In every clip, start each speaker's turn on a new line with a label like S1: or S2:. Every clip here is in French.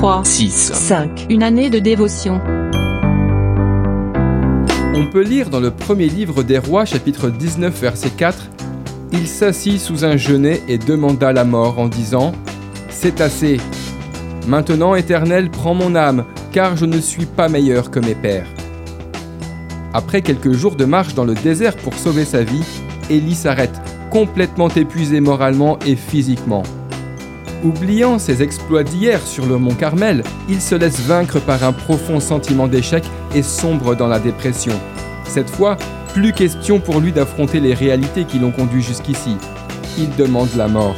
S1: 3,
S2: 6,
S1: 5. Une année de dévotion.
S3: On peut lire dans le premier livre des rois, chapitre 19, verset 4, Il s'assit sous un genêt et demanda la mort en disant, C'est assez. Maintenant, Éternel, prends mon âme, car je ne suis pas meilleur que mes pères. Après quelques jours de marche dans le désert pour sauver sa vie, Élie s'arrête, complètement épuisé moralement et physiquement. Oubliant ses exploits d'hier sur le mont Carmel, il se laisse vaincre par un profond sentiment d'échec et sombre dans la dépression. Cette fois, plus question pour lui d'affronter les réalités qui l'ont conduit jusqu'ici. Il demande la mort.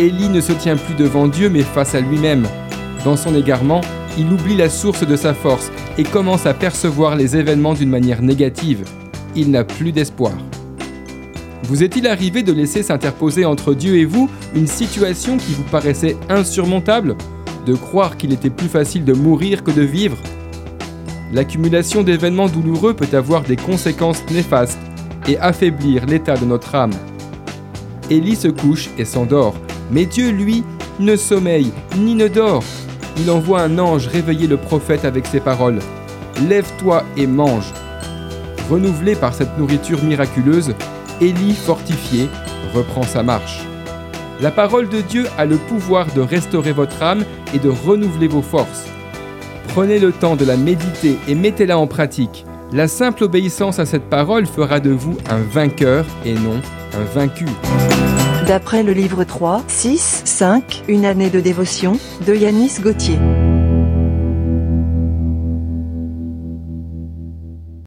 S3: Élie ne se tient plus devant Dieu mais face à lui-même. Dans son égarement, il oublie la source de sa force et commence à percevoir les événements d'une manière négative. Il n'a plus d'espoir. Vous est-il arrivé de laisser s'interposer entre Dieu et vous une situation qui vous paraissait insurmontable? De croire qu'il était plus facile de mourir que de vivre? L'accumulation d'événements douloureux peut avoir des conséquences néfastes et affaiblir l'état de notre âme. Élie se couche et s'endort, mais Dieu, lui, ne sommeille ni ne dort. Il envoie un ange réveiller le prophète avec ces paroles. Lève-toi et mange. Renouvelé par cette nourriture miraculeuse, Élie, fortifié, reprend sa marche. La parole de Dieu a le pouvoir de restaurer votre âme et de renouveler vos forces. Prenez le temps de la méditer et mettez-la en pratique. La simple obéissance à cette parole fera de vous un vainqueur et non un vaincu.
S1: D'après le livre 3, 6, 5. Une année de dévotion de Yanis Gauthier.